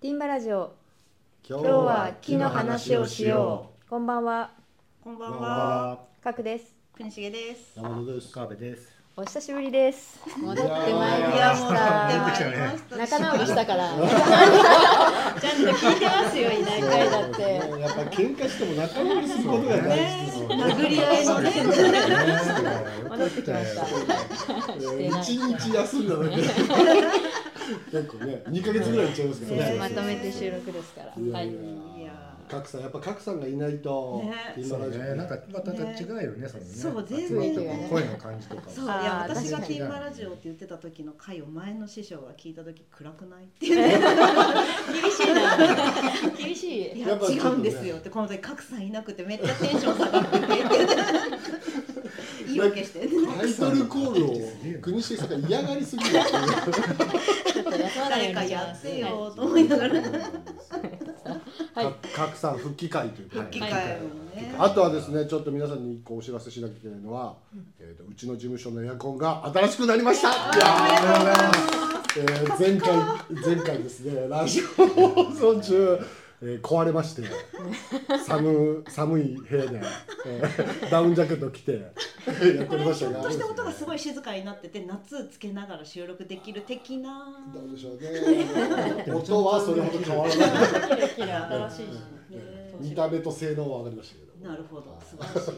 ティンバラジオ。今今日は木の話をしよう。こんばんは。こんばんは。は。かくです。国重です。山本です。川辺です。お久しぶりです。戻ってまいりいまやもうした出てまいりました。仲直りしたから。ちゃんと聞いてますよいない回だって。やっぱ喧嘩しても仲直りすることが大事ですよね。殴り合いのね。戻ってきました。一日休んだだけで 結構ね二ヶ月ぐらいいっちゃいますからね。まとめて収録ですから。はいいやいや。い。や格さんやっぱ格さんがいないとね。そうティンバラジオね、なんかまた違うよね、そのね。そう全然声の感じとかも。そういや私がティーマラジオって言ってた時の回を前の師匠が聞いた時暗くないっていうね。厳しいな。厳しい。いや違うんですよってこの時格さんいなくてめっちゃテンション下がっててって言い訳して。タイトルコールを国重さんが嫌がりすぎる誰かやってよと思いながら。はいか格さん復帰会という復帰会。あとはですね、ちょっと皆さんに一個お知らせしなきゃいけないのは、えー、とうちの事務所のエアコンが新しくなりました。いやーえー前回前回ですね、ラジオ放送中、えー壊れまして、寒寒い部屋で、えーダウンジャケット着てやってましたが、ひょっとして音がすごい静かになってて夏つけながら収録できる的な。どうでしょうね。音はそれほど変わらない。キラキラ新しいしね。見た目と性能は上がりましたけど。なるほど。素晴らしい。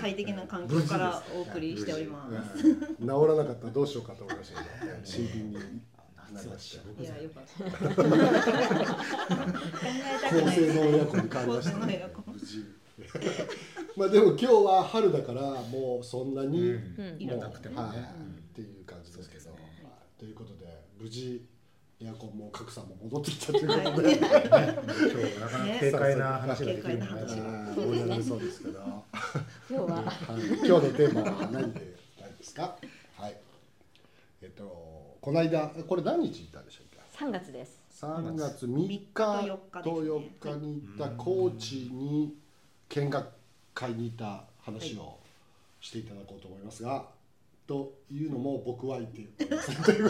快適な環境からお送りしております。治らなかったらどうしようかと思いましたけど、新品になりました。いやよかった。考えたく高ない。性能エアコンに変わりまあでも今日は春だからもうそんなに、いらもうなくても。はい、ねっていう感じですけど、はい。ということで無事エアコンも格差も戻ってきたということで、はい。今日はなかなか軽快な話ができるんで軽快な話ね。はい。盛り上がりそうですけど、はい、今日は今日のテーマは何で何ですか？はい。えっとこの間これ何日行ったんでしたっけ？3月です。3月3日3とと4 4日に行った高知に見学会に行った話をしていただこうと思いますが、というのも僕は言っている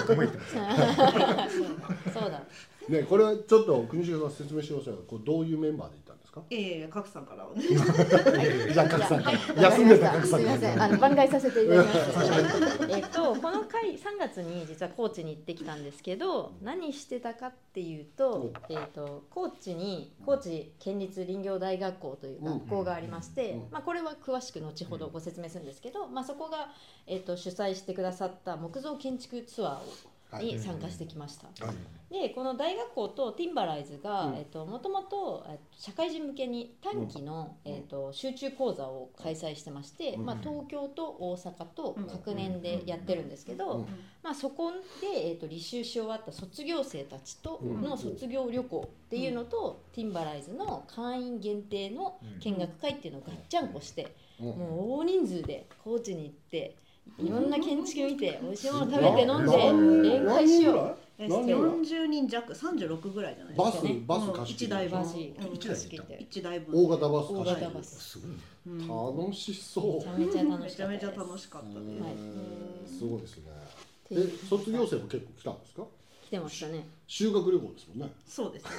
僕も言ってます。そうだ。ねこれはちょっと国重さん説明してくださいこれどういうメンバーでか？ええ格さんからお願 いじゃあ格さんはい休んでた格さんすみません。あの番外させていただきます。えっとこの回3月に実は高知に行ってきたんですけど何してたかっていうと,、えっと高知に高知県立林業大学校という学校がありまして、うん。まあ、これは詳しく後ほどご説明するんですけど、まあ、そこが、えっと主催してくださった木造建築ツアーをはいに参加してきました。はい。でこの大学校とティンバライズが、うん。えっともともとえっと社会人向けに短期の、うん。えっと集中講座を開催してまして、うん。まあ、東京と大阪と各年でやってるんですけど、うん。まあ、そこで、えっと履修し終わった卒業生たちとうん。の卒業旅行っていうのと、ティンバライズの会員限定の見学会っていうのをガッチャンコして、うん。もう大人数で高知に行っていろんな建築見て美味しいもの食べて飲んなで宴会しよう。え何人ぐらい？40人弱36ぐらいじゃないバスですか。ねバス貸して一台分。バス。うん一台で行った一台分。大型バス大貸して型バス。すごいね。うん楽しそう。めちゃめちゃ楽めしかったです。ちゃめちゃ楽しかったです。ごいですね。え卒業生も結構来たんですか？来てましたね。修学旅行ですもんね。そうですね。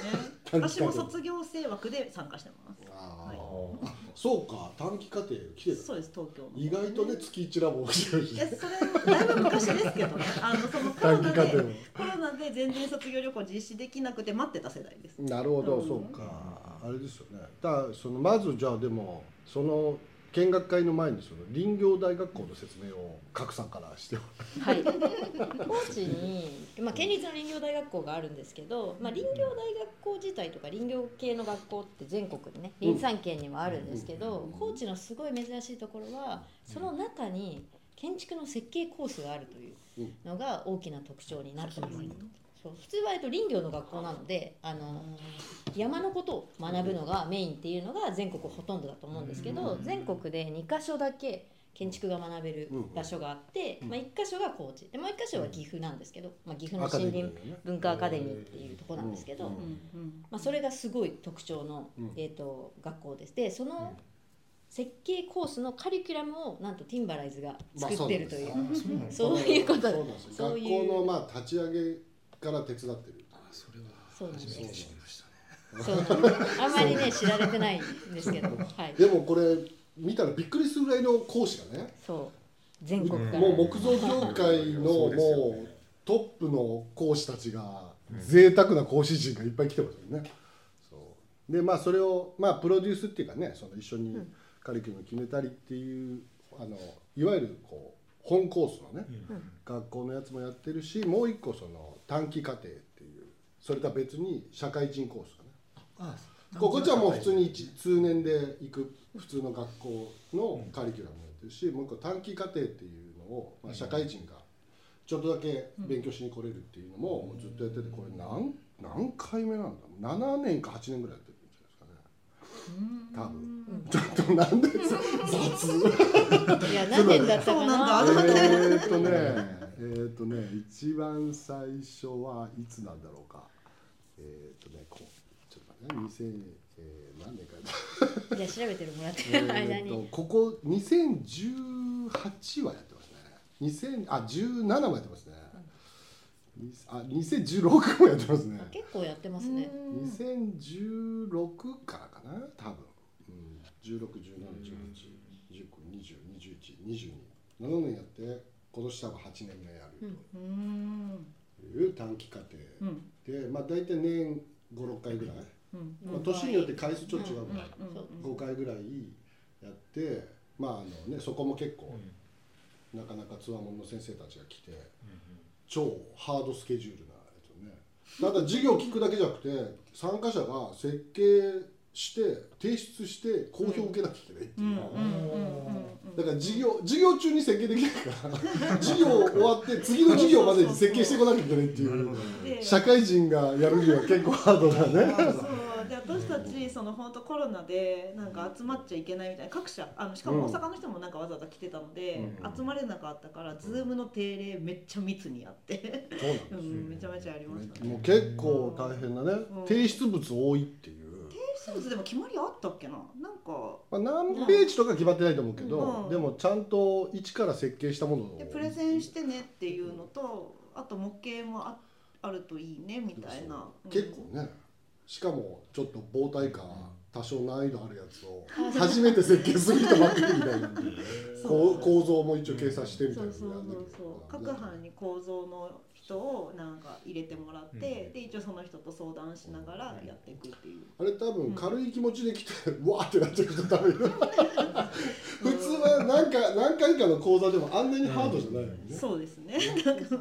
私も卒業生枠で参加してます。あはい。あそうか短期課程来てた。そうです東京の。意外とね月一ラボ面白いしいやそれだいぶ昔ですけどね。あのその コロナで短期課程もコロナで全然卒業旅行実施できなくて待ってた世代です。なるほど、うんそうかあれですよね。だそのまずじゃあでもその見学会の前にその林業大学校の説明を賀来さんからしてはい。高知に、まあ、県立の林業大学校があるんですけど、まあ、林業大学校自体とか林業系の学校って全国にね林産県にはあるんですけど、高知のすごい珍しいところはその中に建築の設計コースがあるというのが大きな特徴になってます。そう普通はえっと林業の学校なのであの山のことを学ぶのがメインっていうのが全国ほとんどだと思うんですけど全国で2か所だけ建築が学べる場所があって、まあ、1箇所が高知。でもう1箇所は岐阜なんですけど、まあ、岐阜の森林文化アカデミーっていうところなんですけど、うんまあ、それがすごい特徴の、うん。えー、と学校です。でその設計コースのカリキュラムをなんとティンバライズが作ってるという、まあそういうこと。そういう学校のまあ立ち上げから手伝ってる。あそれはそうなんです初めて知りましたね。そうあんまりね知られてないんですけど。はい。でもこれ見たらびっくりするぐらいの講師がねそう。全国から。もう木造業界のもねうトップの講師たちが贅沢な講師陣がいっぱい来てますよね。そう。でまあそれをまあプロデュースっていうかねその一緒にカリキュラム決めたりっていうあのいわゆるこう本コースのね学校のやつもやってるしもう一個その短期課程っていうそれとは別に社会人コースがね。あここっちはもう普通に一通年で行く普通の学校のカリキュラムやってるし、もう一個短期課程っていうのを、まあ、社会人がちょっとだけ勉強しに来れるっていうのもずっとやっててこれ何何回目なんだ7年か8年ぐらいやってるんじゃないですかね多分。ちょっとなんで雑。いや何年だったかな。えーっとねえーっとね一番最初はいつなんだろうか。えーっとねこうちょっと待ってね。2000、えー、何年か。じゃあ調べてるもらって間に。ここ2018はやってますね。2000あ17もやってますね、にあ2016もやってますね。あ結構やってますね。2016からかな多分、うん、16171819202122 7年やって今年多分8年目やるうんという短期課程、うん。でまあ大体年56回ぐらい、うん。まあ、年によって回数ちょっと違うから、そう5回ぐらいやってまああのねそこも結構、なかなかつわもんの先生たちが来て、超ハードスケジュールなやつをね。ただ授業聞くだけじゃなくて参加者が設計して提出して公表受けなきゃいけないっていう、だから授業授業中に設計できないから授業終わって次の授業までに設計してこなきゃいけないっていう。で社会人がやるには結構ハードだね。その本当コロナでなんか集まっちゃいけないみたいな各社あのしかも大阪の人もなんかわざわざ来てたので、うん集まれなかったから、ズームの定例めっちゃ密にやって、そうなんですようん、めちゃめちゃやりましたね。もう結構大変だね、うん。提出物多いっていう、提出物でも決まりあったっけな？なんかまあ、何ページとか決まってないと思うけど、うん。でもちゃんと一から設計したものを。でプレゼンしてねっていうのとあと模型もああるといいねみたいな、うん結構ねしかもちょっと膨大感多少難易度あるやつを初めて設計する人ばっかりみたいな 構造も一応計算してみたいな。そうそうそうそう。各班に構造の人をなんか入れてもらって、うん。で一応その人と相談しながらやっていくっていう、あれ多分軽い気持ちで来て、うわーってなっちゃう人多分 普通は何か何回かの講座でもあんなにハードじゃないよね、そうですね。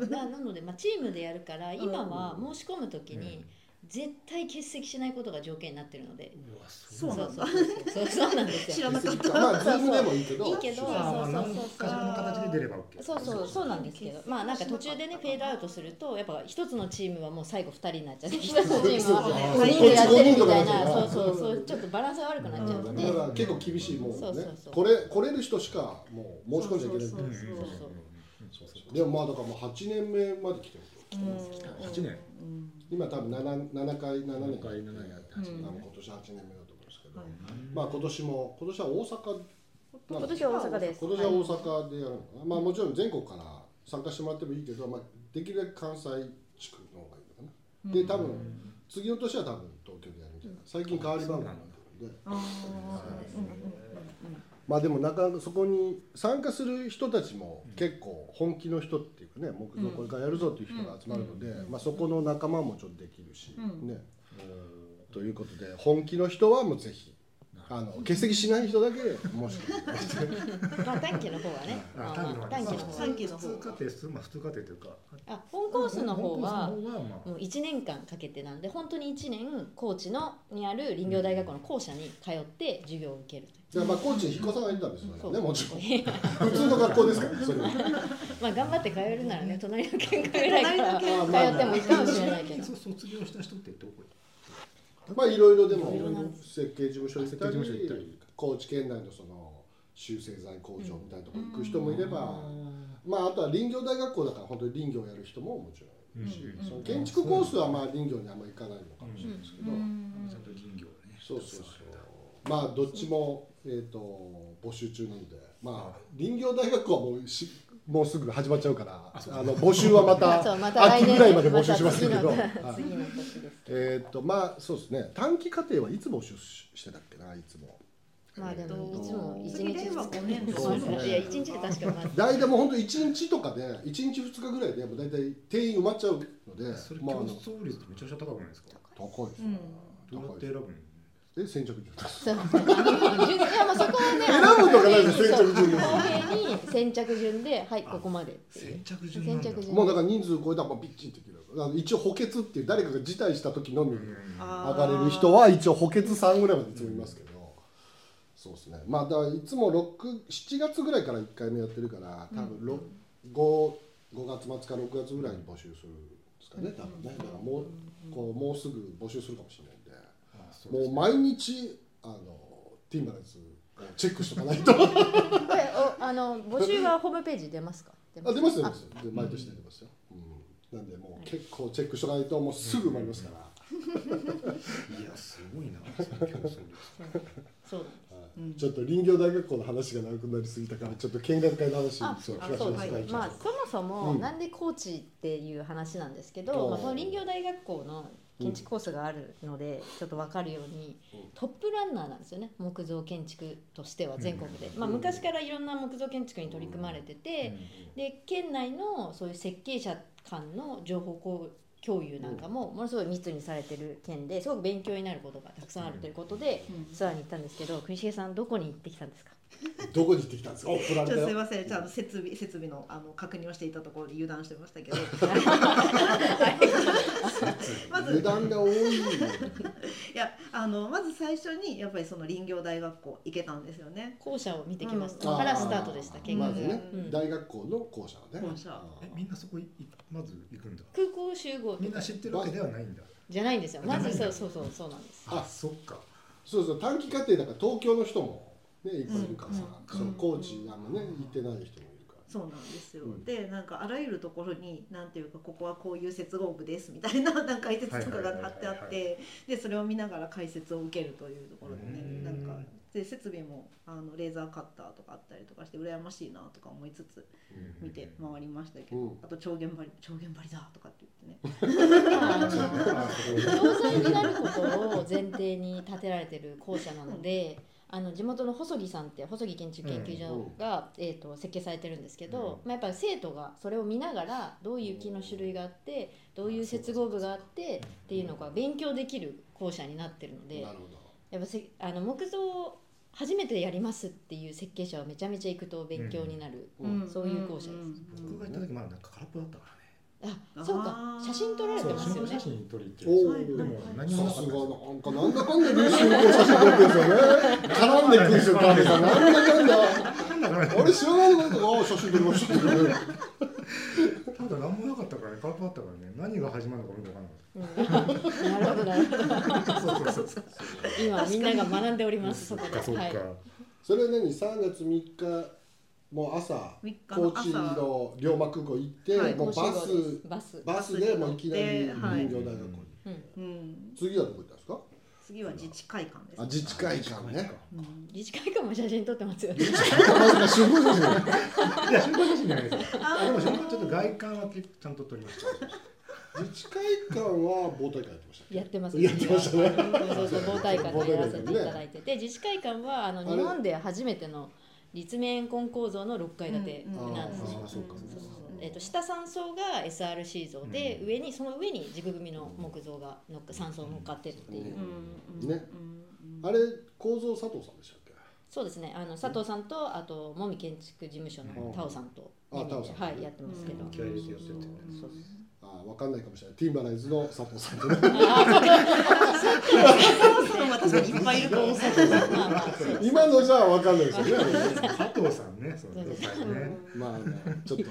ななので、まあ、チームでやるから今は申し込むときに絶対欠席しないことが条件になってるので、うわそうなんだ。そうそうそうそう。なんですよ。知らなかった。まあズームでもいいけど。いいけどそうそうそう何かしらの形で出れば OK そう。そうそうなんですけどまあなんか途中でねフェードアウトするとやっぱ一つのチームはもう最後二人になっちゃって一つのチームは5人でやってるみたいなそうそうそう。ちょっとバランスが悪くなっちゃうので。だから結構厳しいもんね。そうそうそう。これ来れる人しかもう申し込んじゃいけないそう。そうそうそうそう。でもまあだからもう8年目まで来てるとうん。8年うん。今多分 7, 7回7年7回7年やって多うん分今年8年目だと思うんですけど、はいまあ今年も今年は大阪今年は大阪です。今年は大阪でやるのかな、まあもちろん全国から参加してもらってもいいけど、まあ、できるだけ関西地区の方がいいのかな、で多分次の年は多分東京でやるみたいな。最近変わり番号になってるん。でうんうんうんまあでもなかなかそこに参加する人たちも結構本気の人っていうかね木造これからやるぞっていう人が集まるので、まあ、そこの仲間もちょっとできるし、うん。ね。ということで本気の人はもうぜひあの欠席しない人だけ申しまあ短期の方はね。あまあ短期の方短期の方普通家庭普通まあ普通家庭というか。あ本コースの方はもう1年間かけてなんで本当に1年高知のにある林業大学校の校舎に通って授業を受けるという。じゃあまあ高知に引っ越さないとダメですね。もちろん。普通の学校ですからそれは。まあ頑張って通えるならね隣の県ぐらいから通ってもいいかもしれないけど。卒業した人ってどこまあいろいろでも設計事務所行った設計事務所行ったりり高知県内のその修正材工場みたいなところ行く人もいれば、まああとは林業大学校だから本当に林業をやる人ももちろんいる。し、うん。その建築コースはまあ林業にあんまり行かないのかもしれないですけど、ちゃんと林業ねそうそうそう。まあどっちも、えー、と募集中なので。まあ林業大学校はもうしもうすぐ始まっちゃうからあの募集はまた そうまた来年秋ぐらいまで募集しますけど、まえーっとまあそうですね。短期課程はいつ募集ししてたっけないつも。まあでもいつも一日二五年日。そうですね。いや一日で確かまず大体もう本当一日とかで一日二日ぐらいでもう大体定員埋まっちゃうのでそれまああの競争率めちゃくちゃ高くないですか？高いです。うん。どうやって選ぶのえ先着順です。そういやまあそこはね選ぶとかないで先着順。ですに先着順ではいここまで。っていう先着順なんだ。先着順。もうだから人数超えたらもうピッチリできるあの一応補欠っていう誰かが辞退した時のみ上がれる人は一応補欠3ぐらいまでいつもいますけど、そうですね。まあだからいつも67月ぐらいから1回目やってるから多分ろ 5, 5月末か6月ぐらいに募集するんですかね多分ね。だからもうこうもうすぐ募集するかもしれないもう毎日あのティンバラをチェックしとかないと。これおあの募集はホームページ出ますか？あ出ます出ますで毎年出てますよ、うん、なんでもう結構チェックしとかないともうすぐ埋まりますから、いやすごいなそう。はい。ちょっと林業大学校の話が長くなりすぎたからちょっと見学会の話あそうあそうはい。まあ、そもそもうん。なんで高知っていう話なんですけうど、ん。まあ、その林業大学校の建築コースがあるので、ちょっと分かるようにトップランナーなんですよね。木造建築としては全国で、まあ、昔からいろんな木造建築に取り組まれてて、で県内のそういう設計者間の情報交共有なんかもものすごい密にされてる県ですごく勉強になることがたくさんあるということでうん。ツアーに行ったんですけど国重さんどこに行ってきたんですか？どこに行ってきたんですか？すいません、ちゃんと設備設備のあの確認をしていたところで油断してましたけど、まず。値段が多い。いやあのまず最初にやっぱりその林業大学校行けたんですよね。校舎を見てきました、うん。からスタートでした見学が、まずね、うん。大学校の校舎がね。校舎。みんなそこまず行くんだ？空港集合みんな知ってるわけではないんだ。じゃないんですよ。まずそうそうそうそうなんです。あそっか。そうそう。短期課程だから東京の人もねいっぱいいるからさ、うんその高知あんまね行ってない人もいるから。そうなんですよ。うん。でなんかあらゆるところになんていうかここはこういう接合部ですみたいな なんか解説とかが貼ってあってでそれを見ながら解説を受けるというところでねうん。なんかで設備もあのレーザーカッターとかあったりとかして羨ましいなとか思いつつ見て回りましたけど、うん。あと超弦張り超弦張りだとかって言ってね。あのあそこ教材になることを前提に建てられてる校舎なので、あの地元の細木さんって細木建築研究所が、えー、と設計されてるんですけど、まあ、やっぱり生徒がそれを見ながらどういう木の種類があってどういう接合部があってっていうのが勉強できる校舎になってるのでなるほど。やっぱせあの木造を初めてやりますっていう設計者はめちゃめちゃ行くと勉強になる、うん。そういう校舎です。僕が行った時まだなんか空っぽだったかあそうか。写真撮られてますよね。写。真撮りっておお、はい。でも何もなさすかったがなんかなんだかんだ練習の写真撮ってるんですよね絡んでくるんですよなんだか。んだ俺知らないのかああ写真撮りましたけどねただ何もなかったからね空っぽだったからね何が始まるのか分かんなか。なるほどな。るほど。たそうそうそうそう。今みんなが学んでおります。そこで。そっか、はい。それは何？3月3日？もう朝3日の高知朝の龍馬空港行って、はい。もうバスバス。バスでもういきなりはい。林業大学校に、うん。うん、次はどこ行ったんですか？次は自治会館です、あ自治会館ね。うん。自治会館も写真撮ってますよね。まさか集合写真。いや、新聞写真じゃないですよ。ああでも、ちょっと外観はちゃんと撮りました。自治会館は防体会やってましたやってます。やってましたね。そうそう防体館でやらせていただいてて、自治会館はあの日本で初めての立面根構造の6階建てなんですよ。ああそうかそうそうえっと下3層が SRC 像で、うん。上にその上に軸組みの木造が乗っか3層乗っかってるっていう、うん。ね。うんあれ構造佐藤さんでしたっけ？そうですね。あの佐藤さんとあともみ建築事務所の田尾さんと、はいやってますけど、うん。気あわかんないかもしれない。ティンバライズの佐藤さんとね今のじゃわかんないですよね。佐藤さんね、そのね。まあねちょっと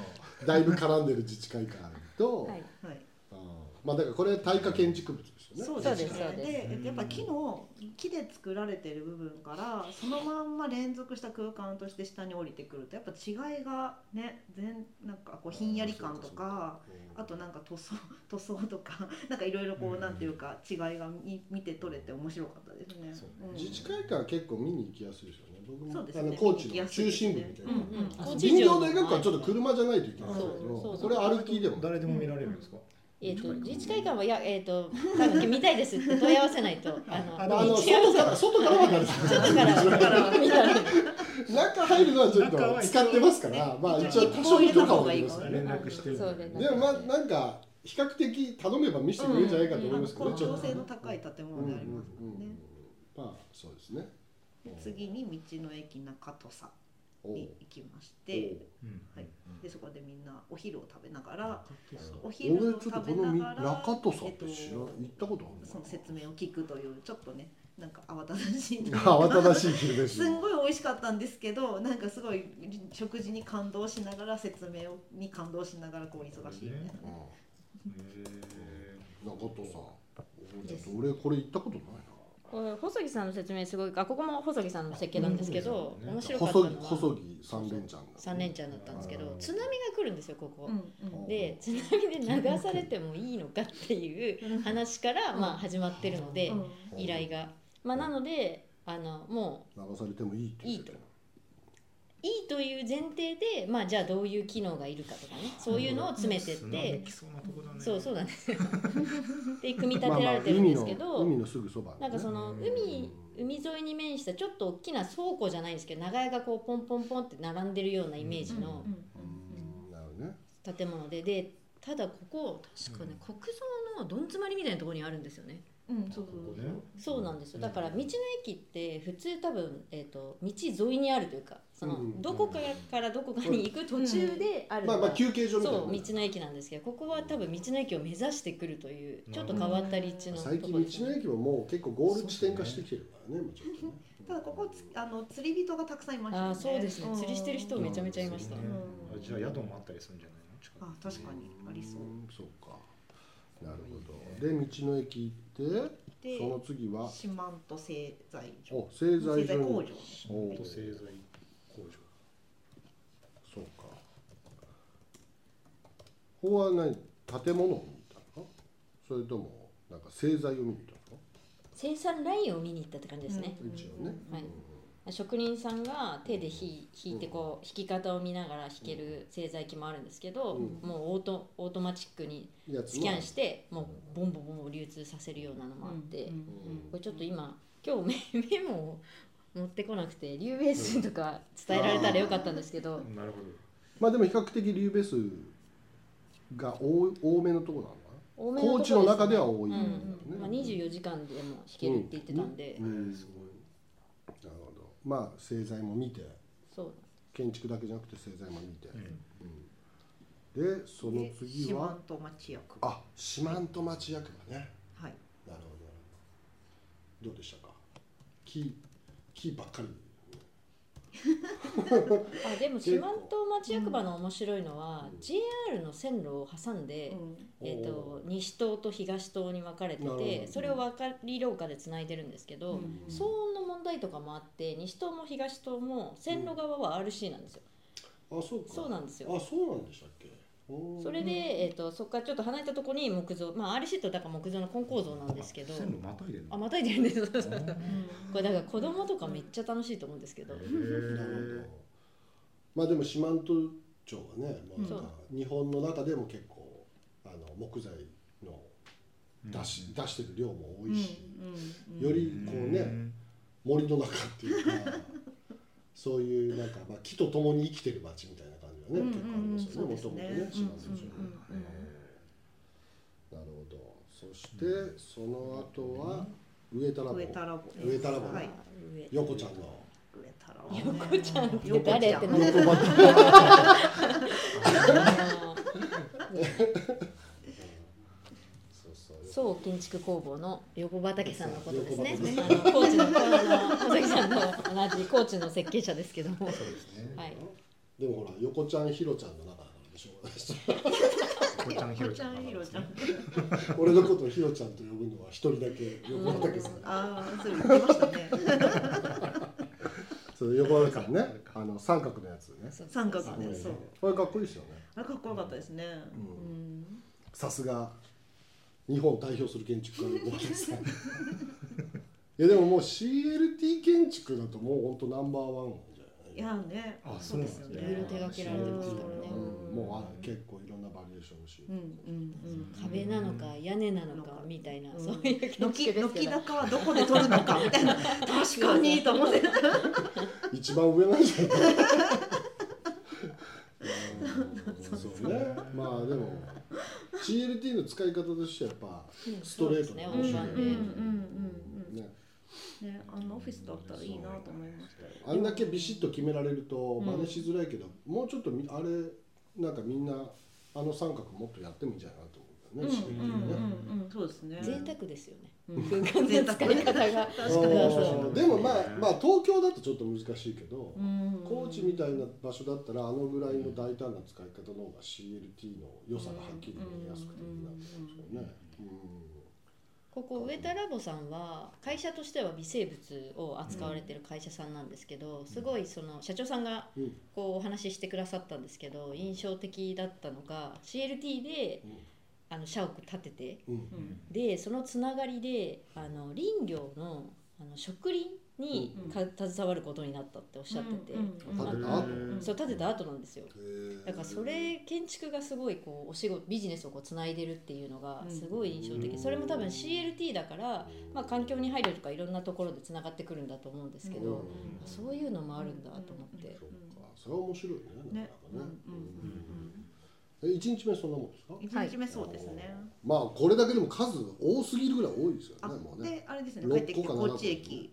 だいぶ絡んでる自治会館と、はい。はい。あまあだからこれ耐火建築物ですよね。そうです。す。そうです。でやっぱ木の木で作られてる部分からそのまんま連続した空間として下に降りてくるとやっぱ違いがね全なんかこうひんやり感とかあとなんか塗装塗装とか なんかいろいろこううん。なんていうか違いが見見て取れて面白かったですね。自治会館は結構見に行きやすいですよね。僕もあの高知の中心部みたいな、林業大学校はちょっと車じゃないといけないけどこれ歩きでも。誰でも見られるんですか？えー、と自治会館はいやえっ、と多分見たいですって問い合わせないと あのあの 外から外からは慣れてる。外から外から中入るのはちょっと使ってますからまあ一応多少の許可を得ますね。連絡してるで。でもまあなんか比較的頼めば見せてくれるんじゃないかと思いますけどね、うんちょっと。高性の高い建物でありますもんね。まあそうですね。で次に道の駅中土佐に行きましてうん。はい。でそこでみんなお昼を食べながらお俺昼をちょっと食べこのみながら中戸さんって知らえっと行ったことあるその説明を聞くというちょっとねなんか慌ただしい 慌ただしい昼飯すんごい美味しかったんですけどなんかすごい食事に感動しながら説明をに感動しながらこう忙しいみたいな。ね。うん。中戸さん。ちょっと俺これ行ったことない細木さんの説明すごいあここも細木さんの設計なんですけど、うん面な白かったのは。細細木三連チャンが三連チャンだったんですけどうん。津波が来るんですよここ。うんうん。で津波で流されてもいいのかっていう話からまあ始まってるのでうん。依頼が。まあ、なのであのも流されてもいいって言ってたよういいという前提で、まあ、じゃあどういう機能がいるかとかねそういうのを詰めてって、きそうそうそうなんですよ。で組み立てられてるんですけど、まあまあ海の海のすぐそばね。なんかそのうん海海沿いに面したちょっと大きな倉庫じゃないんですけど長屋がこうポンポンポンって並んでるようなイメージの建物で。でただここ確かね国道のどん詰まりみたいなところにあるんですよね。うんうんそうそう。ここね。そうなんですよ。だから道の駅って普通多分、えー、と道沿いにあるというかその、うんどこかからどこかに行く途中であるのがまあまあ休憩所みたいな。そう道の駅なんですけどここは多分道の駅を目指してくるというちょっと変わった立地のとこ最近道ろです、ね、の駅ももう結構ゴール地点化してきてるからねね。ただここつあの釣り人がたくさんいましたよね。あーそうですね。ん釣りしてる人めちゃめちゃいました、ねうん。あじゃあ宿もあったりするんじゃないの？近くあ確かにありそう。そうかなるほど。で道の駅行ってでその次は？四万十製材所お製材所に製材工場。製材工場。そうか。ここは何？建物を見に行ったの？かそれともなんか製材を見に行ったの？か生産ラインを見に行ったって感じですね、うん。一応ね。はい職人さんが手で挽挽いてこう挽き方を見ながら挽ける製材機もあるんですけど、うん。もうオートオートマチックにスキャンしてもうボンボンボンボン流通させるようなのもあって、うんうんこれちょっと今今日メ メモを持ってこなくてリュウベースとか伝えられたらよかったんですけど、なるほど。まあでも比較的リュウベースが多い多めのところなのか多めのとこ高知の中では多いうんうん。まあ、24時間でも弾けるって言ってたんで、なうん。すごいなるほどまあ製材も見てそう建築だけじゃなくて製材も見て、うん。でその次は？四万十町役あ四万十町役場ね。はい。なるほど。どうでしたか？木木ばっかりあでも四万十町役場の面白いのは、JR の線路を挟んで、うん。えー、と西棟と東棟に分かれててど。それを分かり廊下でつないでるんですけど、うん。騒音の問題とかもあって西棟も東棟も線路側は RC なんですよ。あそうか。そうなんですよ。あそうなんでしたっけ？それで、えー、とそこからちょっと離れたところに木造まあ RC とだから木造の根構造なんですけど線路またいでるの？あまたいでるんです。これだから子供とかめっちゃ楽しいと思うんですけど、へなるー。ほどまあでも四万十町はね、まあ日本の中でも結構あの木材の出し,、出してる量も多いし、よりこうね、森の中っていうかそういうなんか、まあ、木と共に生きてる町みたいな感じがね、結構ありますよねもともとね四万十町ね、なるほど。そしてその後は上田ラボ。上田ラボ。です上田ラボ。ねはい。上横ちゃんの。上田ラボ。横ちゃんって横ちゃん。誰？建築工房の横畑さんのことですね。横。あの高知の同じ高知の設計者ですけども、そうですね。はい。でもほら横ちゃんひろちゃんの中だからでしょうがないですこちゃんひろちゃんひろちゃん俺のことをひろちゃんと呼ぶのは一人だけ横畑さんああそれ言ってましたねそう横畑さんねあの三角のやつね三角ねそうこれかっこいいですよねあれかっこよかったですねうんさすが日本を代表する建築家の横畑さんいやでももう CLT 建築だともう本当ナンバーワンいいやね。あそうですよね。いろいろ手掛けられてますからね。うん。もうあ結構いろんなバリエーションのし、うんうん壁なのか屋根なのかみたいな、うん。そういう軒ですけど。軒高はどこで取るのかみたいな。確かにと思って。一番上なんじゃない？うん。そうね。まあでも CLT の使い方としてはやっぱストレートねなうんうんうんうん大判で、うん。ねねあのオフィスだったらいいなと思いましたよ。あんだけビシッと決められるとうん。真似しづらいけど、もうちょっとみあれなんかみんなあの三角もっとやってもいいんじゃないかなと思うんうんだよね、うんうんうん。そうですね。贅沢ですよね、使い方が。確かあにーでもまあまあ東京だとちょっと難しいけど、うん。高知みたいな場所だったらあのぐらいの大胆な使い方の方が CLT の良さがはっきり見えやすくていいなと思うんですよね。ここ上田ラボさんは会社としては微生物を扱われてる会社さんなんですけど、すごいその社長さんがこうお話ししてくださったんですけど印象的だったのが CLT であの社屋建ててでそのつながりであの林業のあの植林にか携わることになったっておっしゃってて、うんうん建てた後？そう建てた後なんですよ。だからそれ建築がすごいこうお仕事ビジネスをこうつないでるっていうのがすごい印象的、うんそれも多分 CLT だから、まあ、環境に配慮とかいろんなところでつながってくるんだと思うんですけど、うん。そういうのもあるんだと思って、そうか。それは面白いねなね。ね。うんうんうんえ一日目そんなもんですか？一日目そうですね。まあこれだけでも数多すぎるぐらい多いですよあねもうね。であれですね。六帰ってきて個か七個。高知駅。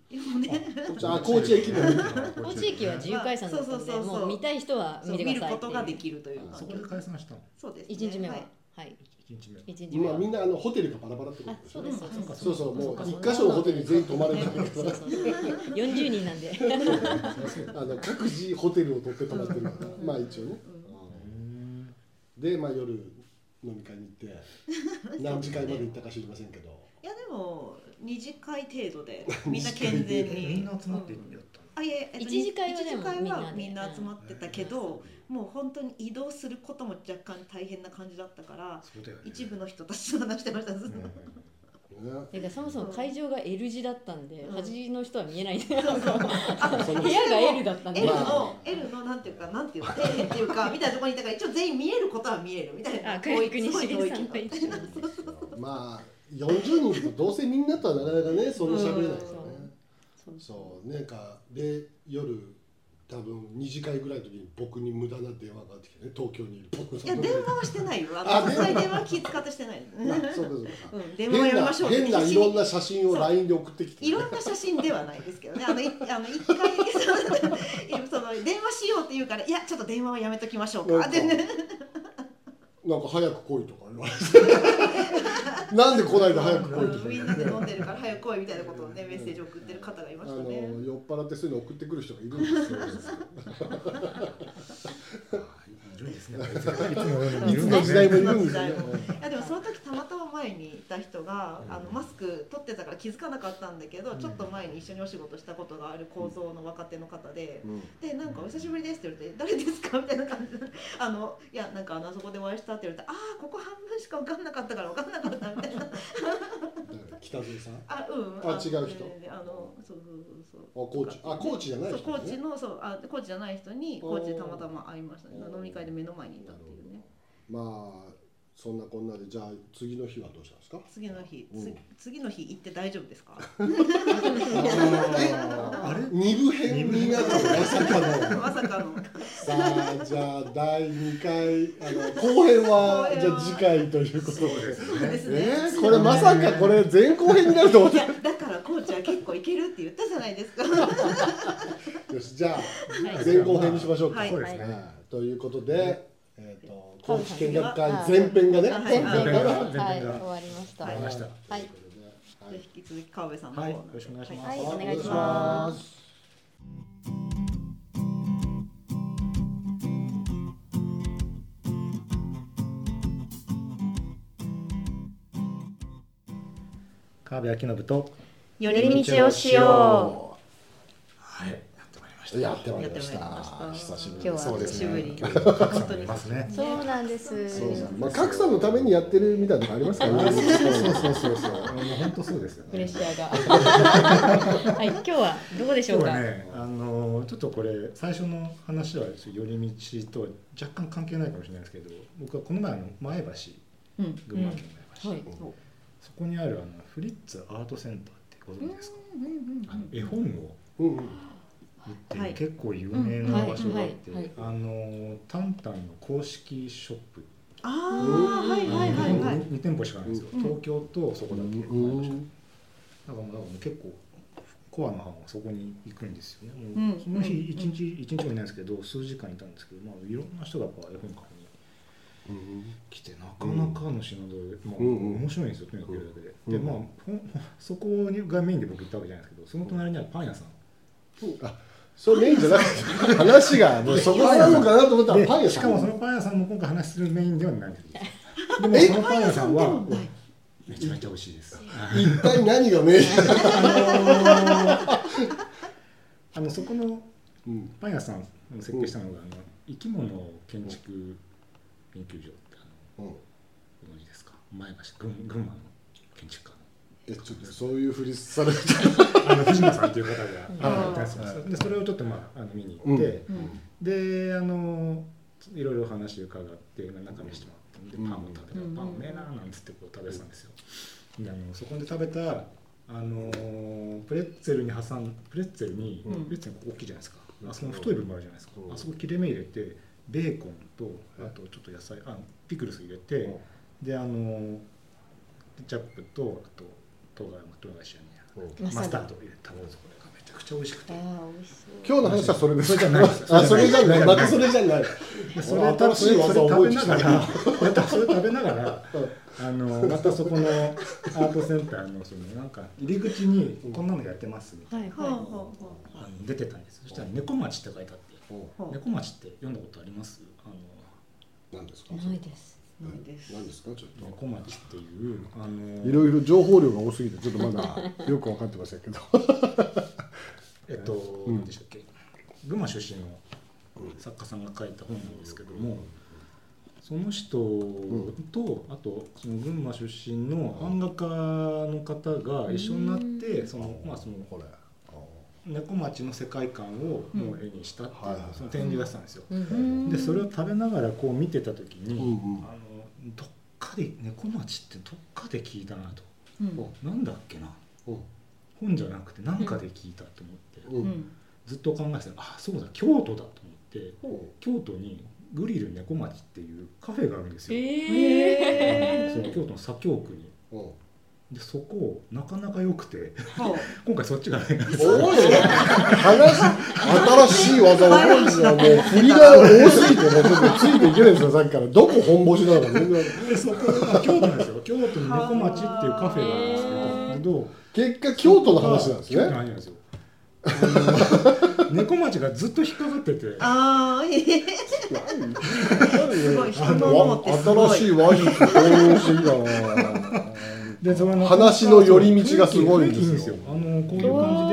あ高知駅も。高知駅は自由解散だったんでそうそうそうそう。もう見たい人は見てくださいっていう見ることができるという。あそこで解散したの？そうですね。1日目は？はい。はい。一日目一日目は。まあみんなあのホテルがバラバラってことあですそうです。そうですそうそうもうか一箇所のホテルに全員泊まれないか そうそうそう40人なんで。らあの各自ホテルを取って泊まってるからまあ一応ねでまあ夜飲み会に行って 何時間まで行ったか知りませんけど。いやでも二次会程度で みんな健全に。みんな集まってやったのあいえ、えっと一次会はみみんなで。んな集まってたけど、もう本当に移動することも若干大変な感じだったから、ね。一部の人たちと話してました。ずっと。ね。てかそもそも会場が L 字だったんで、うん。端の人は見えない。んで、そうそう。あその部屋が L だったんで、L まの L のなんていうかなんていうか底辺っていうかみたいなところにいたから一応全員見えることは見えるみたいな。あクリックにしまあ40人どうせみんなとはなかなかねそんな喋れないですよね。そう。そうなんかで夜多分2次会ぐらいの時に僕に無駄な電話があってきてね東京にいる僕いや電話はしてないよ。ああの電話気使ってしてない。あそうかそうか。うん電話はやめましょうって。変な変ないろんな写真を LINE で送ってきて、いろんな写真ではないですけどね、あのい あの一回 その電話しようって言うから、いやちょっと電話はやめときましょうか。なんかでね、なんか早く来いとか言われて。なんで来ないで早く来いとかみんなで飲んでるから早く来いみたいなことをねメッセージ送ってる方がいましたね。酔っ払ってそういうの送ってくる人がいるんですよ。い るんですね。いつもの時代もいるんですねた人が、あのマスク取ってたから気づかなかったんだけど、ちょっと前に一緒にお仕事したことがある構造の若手の方で。うん。でなんか「お久しぶりです」って言われて「誰ですか?」みたいな感じで「あのいやなんかあのあそこでお会いした」って言われて「ああここ半分しか分かんなかったから分かんなかった」みたいな。北添さん？ああうん。あ違う人。あのそうそうそうそう。コーチ。あコーチじゃないそう人、ね、コーチのそうあコーチじゃない人にコーチでたまたま会いましたね。飲み会で目の前にいたっていうね。まあそんなこんなでじゃあ次の日はどうしたんですか？次の日、つうん。次の日行って大丈夫ですか？あれ？二部編になるの？まさかの。まさかのさあじゃあ第2回あの後編はじゃあ次回ということで。そうですね、えー、これまさかこれ前後編になると思っいやだからコーチは結構いけるって言ったじゃないですか。てよしじゃあはい。前後編にしましょうか、はい。そうですね。はい。ということで、えー、と高知見学会前編がね前編がはい。終わりました終わりましたはい。引き続き川辺さんの方よろしくお願いします。お願いします。川辺明信と寄り道をしよう。はい。したやってまいりました。た。久しぶり。今日はそうですね。久しぶり。今日は格さんいますね。うそうなんです。まあ格差のためにやってるみたいなのありますからね。そうそうそうそうもう。本当そうですよプレッねシャーが。はい今日はどこでしょうか？今日はねあのちょっとこれ最初の話は寄り道と若干関係ないかもしれないですけど僕はこの前あの前橋群馬県前橋、はい。そこにあるあのフリッツアートセンターってご存知ですか、絵本をってい結構有名な場所があって、あのタンタンの公式ショップ。ああはいはいはいはい。2店舗しかないんですよ、うん。東京とそこだけ、だからもうだからもう結構コアな班はそこに行くんですよね、うん。もうその日一日一日もいないんですけど数時間いたんですけど、まあ、いろんな人がやっぱ絵本館にうん来てなかなかの品揃え、まあ、面白いんですよとにかくいるだけで、うん。でまあそこにがメインで僕行ったわけじゃないですけどその隣にあるパン屋さん。あそれメインじゃなくて話がもうそこなのかなと思ったらでパン屋さん。しかもそのパン屋さんも今回話するメインではない。んですでもそのパン屋さんはめちゃめちゃ美味しいです。一体何がメイン？あのそこのうんパン屋さんを設計したのが、あの生き物建築研究所ってあのうん。ご存知ですか？前橋群群馬の建築家のえちょっとそういうふりされてあの藤間さんっていう方が あーいたんです。よでそれをちょっとまああの見に行って、うん。であのいろいろ話伺って中見してもらってでうん。パンを食べたら、うん。パンうめえななんつってこう食べてたんですよ。であのそこで食べたあのプレッツェルに挟んプレッツェルに、うん。プレッツェル大きいじゃないですか。あそこの太い部分あるじゃないですか、うん。あそこ切れ目入れてベーコンとあとちょっと野菜あピクルス入れて、であのケチャップとあと唐辛子唐辛子やねうん。マスタード入れて食べるとこれがめちゃくちゃ美味しくて。あー美味しそう。今日の話はそれですそれじゃない。あそれじゃない。またそれじゃない。でそれ新しい技を覚えながらまたそれ食べながらあのまたそこのアートセンターのそのなんか入り口にこんなのやってますみたいな。出てたんですそしたら猫町って書いてあって。猫町って読んだことあります？あの何ですか？いないですないです何ですか？ちょっと。猫町っていうあのいろいろ情報量が多すぎてちょっとまだよく分かってませんけど。えっと、うん。何でしたっけ？群馬出身の作家さんが書いた本なんですけども、その人と、あとその群馬出身の版画家の方が一緒になって、そのまあそのこれ猫町の世界観をもう絵にしたっていう、その展示がしたんですよ。うん。でそれを食べながらこう見てた時に、うんうん。あのどっかで猫町ってどっかで聞いたなと、うん。なんだっけな。うん本じゃなくて何かで聞いたと思って。ずっと考えてた。らあそうだ京都だと思ってほ京都にグリル猫町っていうカフェがあるんですよ、えあのそう京都の左京区に。う。んでそこなかなか良くてう。は 今回そっちがね多いね。話新しい技多いんだよもう振りが多すぎてねちょっとついていけないんですよさっきから。どこ本腰なのか全然。でそこが京都なんですよ京都に猫町っていうカフェがあるんですけど結果京都の話なんです京都のね話なんですよ猫町がずっと引っかかっててああええすごい人の脳ってすごい新しい話術購入してきたなでそれの話の寄り道がすごいんですよ。あのこういう感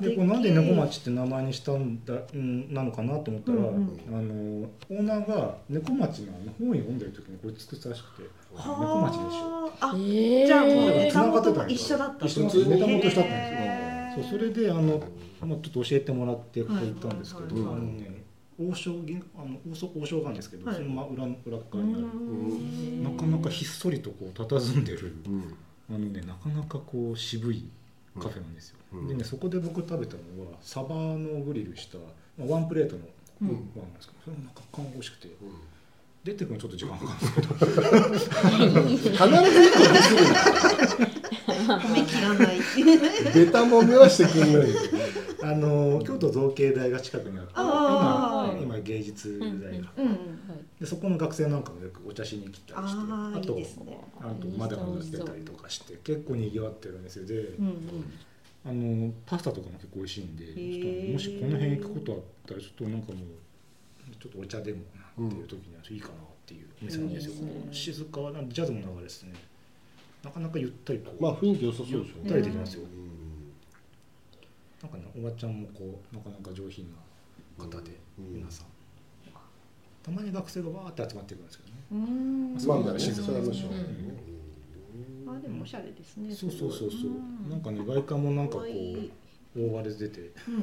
じで。でこれなんで猫町って名前にしたんだんなのかなと思ったら、うんあのオーナーが猫町のあの本を読んでる時にこれ作ったらしくて。猫町でしょ。あえじゃあもうーネタ元も一緒だった一緒ネタ元一緒だったんですよ。そうそれであの、まあ、ちょっと教えてもらってここ行ったんですけど、はいはいはい。あのね王将銀あの王将王将がんですけど、はい。そのま裏の裏側にある、ん。なかなかひっそりとこう佇んでる。うん。あのねなかなかこう渋いカフェなんですよ、うん。でねそこで僕食べたのはサバのグリルした、まあ、ワンプレートのうん。ご飯なんですけどそれもなんか感美味しくて。うん。出てくるのちょっと時間かかるんですけど。必ず一個です褒め切らない る ベタもめはしてくんないあの京都造形大が近くにあって今今芸術大が、うんうん。でそこの学生なんかもよくお茶しに来たりしてああいいね。あとまだまだ出たりとかして結構にぎわってるんですよ。で、うんうん。あのパスタとかも結構美味しいんでちょっともしこの辺行くことあったらちょっとなんかもうちょっとお茶でもなんていう時にはいいかなっていうお店なんですよ、いいですね。静かなジャズも流れですね。なかなかゆったりと、まあ雰囲気良さそうですよゆっねたりできますよ、うんなんかねおばちゃんもこうなかなか上品な方で、うん。皆さん。たまに学生がわーって集まってくるんですけどね。うーん。まあそうねそれはもちろんうん。あでもおしゃれですねそうそうそうそう、ん。なんかね外観もなんかこう覆われてて。うんうん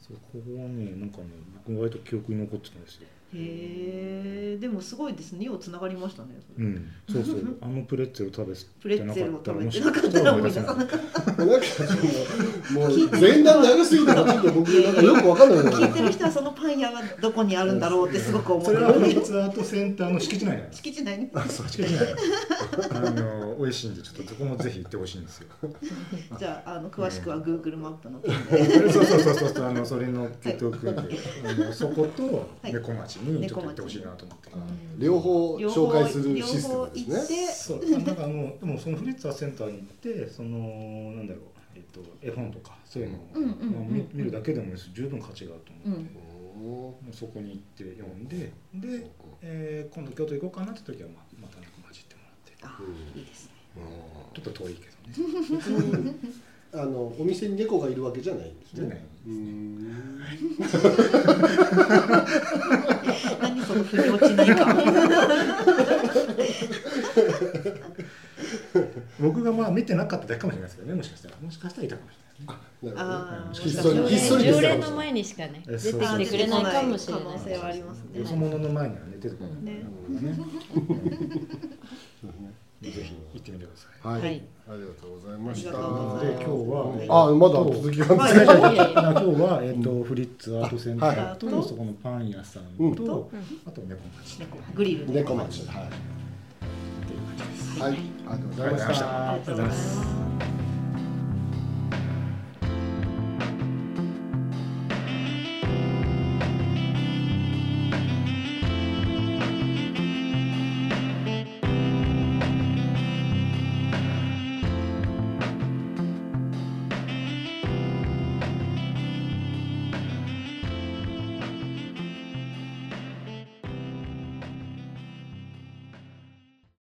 そうここはねなんかね僕割と記憶に残ってたんですよ。うんへえでもすごいですね。ようつながりましたねそれ。うん。そうそう。あのプレッツェル食べプレてなッツェルを食べてなかったら思い出せな。い出さなかっなんかそのもう前段長すぎたからちょっと僕なんかよくわかんない聞いてる人はそのパン屋がどこにあるんだろうってすごく思ってそれはフリッツアートセンターの敷地内敷地内にそう敷地内あの美味しいんでちょっとそこもぜひ行ってほしいんですよ。じゃああの詳しくは Google マップの そうそうそうそうあのそれのけておくんで、あのそこと猫町にちょっと行ってほしいなと思って、両方両方紹介するシステムですね。両方行ってそうなんかあのでもそのフリッツァーセンターに行ってそのなんだろうえっと絵本とかそういうのを、うんうんうんまあ見見るだけでも十分価値があるとう思って、うそこに行って読んでで、えー今度京都行こうかなって時はまあまた猫町行ってもらってあいいですね。ちょっと遠いけどね。あのお店に猫がいるわけじゃないんですじゃないね。うーん何その腑に落ちない感 僕がまあ見てなかっただけかもしれないですけどねもしかしたら。もしかしたらいたかもしれないですね。なるほど。常です連の前にしかねえ出てきてくれないかもしれない可能性はありますね。よそ者の前には寝てるかもね。ねぜひ行ってみてください。はい、はい。ありがとうございました。で今日は、はいあ、まだ続きがはい続今日は、えっとフリッツアートセンターと、はい。そこのパン屋さんと、うん。あと猫町猫グリルで。猫町、はい。はい、ありがとうございました。ありがとうございます